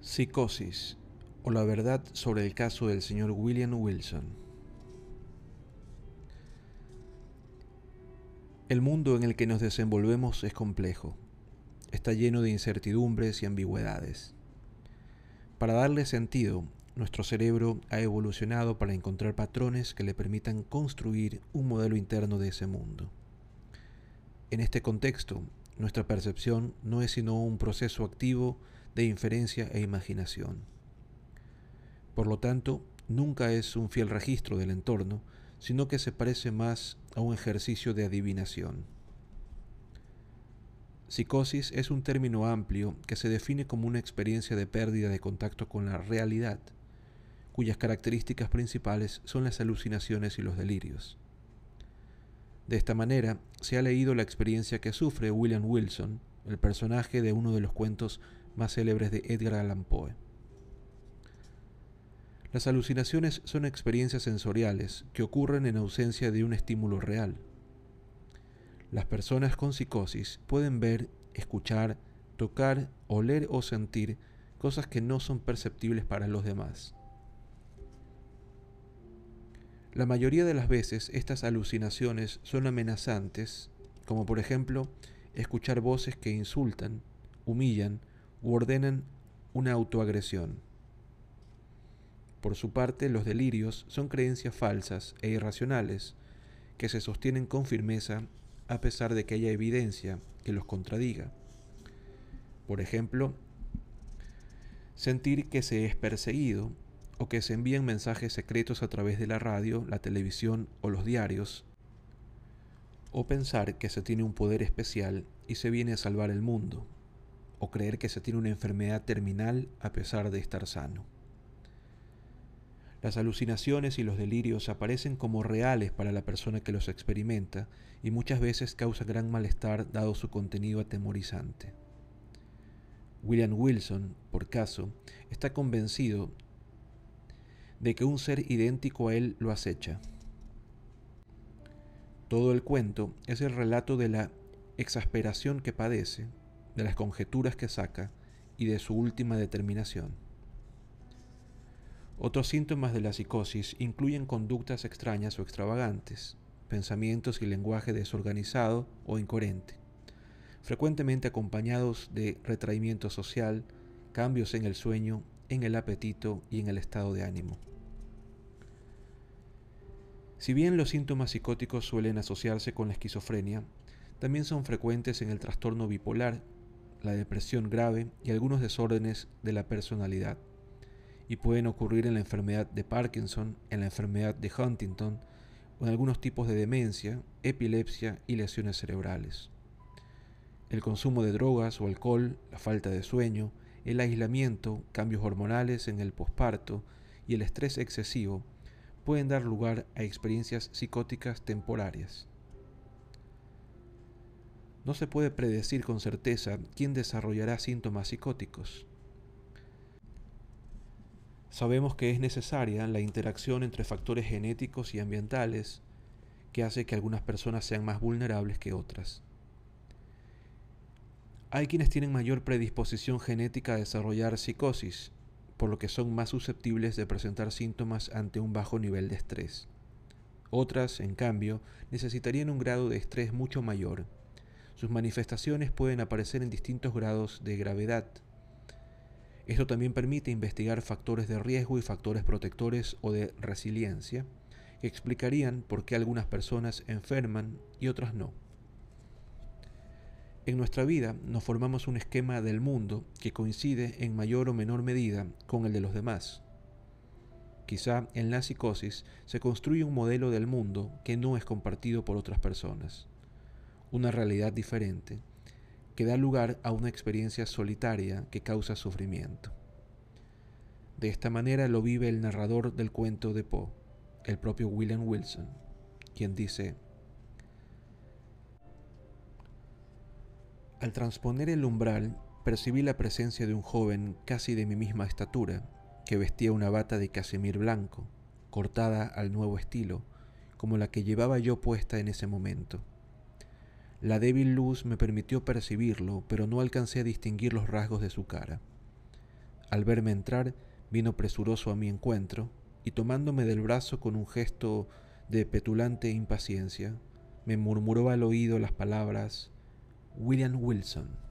Psicosis o la verdad sobre el caso del señor William Wilson. El mundo en el que nos desenvolvemos es complejo. Está lleno de incertidumbres y ambigüedades. Para darle sentido, nuestro cerebro ha evolucionado para encontrar patrones que le permitan construir un modelo interno de ese mundo. En este contexto, nuestra percepción no es sino un proceso activo de inferencia e imaginación. Por lo tanto, nunca es un fiel registro del entorno, sino que se parece más a un ejercicio de adivinación. Psicosis es un término amplio que se define como una experiencia de pérdida de contacto con la realidad, cuyas características principales son las alucinaciones y los delirios. De esta manera, se ha leído la experiencia que sufre William Wilson, el personaje de uno de los cuentos más célebres de Edgar Allan Poe. Las alucinaciones son experiencias sensoriales que ocurren en ausencia de un estímulo real. Las personas con psicosis pueden ver, escuchar, tocar, oler o sentir cosas que no son perceptibles para los demás. La mayoría de las veces estas alucinaciones son amenazantes, como por ejemplo escuchar voces que insultan, humillan u ordenan una autoagresión. Por su parte, los delirios son creencias falsas e irracionales que se sostienen con firmeza a pesar de que haya evidencia que los contradiga. Por ejemplo, sentir que se es perseguido o que se envían mensajes secretos a través de la radio, la televisión o los diarios, o pensar que se tiene un poder especial y se viene a salvar el mundo o creer que se tiene una enfermedad terminal a pesar de estar sano. Las alucinaciones y los delirios aparecen como reales para la persona que los experimenta y muchas veces causan gran malestar dado su contenido atemorizante. William Wilson, por caso, está convencido de que un ser idéntico a él lo acecha. Todo el cuento es el relato de la exasperación que padece de las conjeturas que saca y de su última determinación. Otros síntomas de la psicosis incluyen conductas extrañas o extravagantes, pensamientos y lenguaje desorganizado o incoherente, frecuentemente acompañados de retraimiento social, cambios en el sueño, en el apetito y en el estado de ánimo. Si bien los síntomas psicóticos suelen asociarse con la esquizofrenia, también son frecuentes en el trastorno bipolar la depresión grave y algunos desórdenes de la personalidad, y pueden ocurrir en la enfermedad de Parkinson, en la enfermedad de Huntington o en algunos tipos de demencia, epilepsia y lesiones cerebrales. El consumo de drogas o alcohol, la falta de sueño, el aislamiento, cambios hormonales en el posparto y el estrés excesivo pueden dar lugar a experiencias psicóticas temporarias. No se puede predecir con certeza quién desarrollará síntomas psicóticos. Sabemos que es necesaria la interacción entre factores genéticos y ambientales que hace que algunas personas sean más vulnerables que otras. Hay quienes tienen mayor predisposición genética a desarrollar psicosis, por lo que son más susceptibles de presentar síntomas ante un bajo nivel de estrés. Otras, en cambio, necesitarían un grado de estrés mucho mayor sus manifestaciones pueden aparecer en distintos grados de gravedad. Esto también permite investigar factores de riesgo y factores protectores o de resiliencia que explicarían por qué algunas personas enferman y otras no. En nuestra vida nos formamos un esquema del mundo que coincide en mayor o menor medida con el de los demás. Quizá en la psicosis se construye un modelo del mundo que no es compartido por otras personas una realidad diferente que da lugar a una experiencia solitaria que causa sufrimiento. De esta manera lo vive el narrador del cuento de Poe, el propio William Wilson, quien dice, Al transponer el umbral, percibí la presencia de un joven casi de mi misma estatura, que vestía una bata de casemir blanco, cortada al nuevo estilo, como la que llevaba yo puesta en ese momento. La débil luz me permitió percibirlo, pero no alcancé a distinguir los rasgos de su cara. Al verme entrar, vino presuroso a mi encuentro, y tomándome del brazo con un gesto de petulante impaciencia, me murmuró al oído las palabras William Wilson.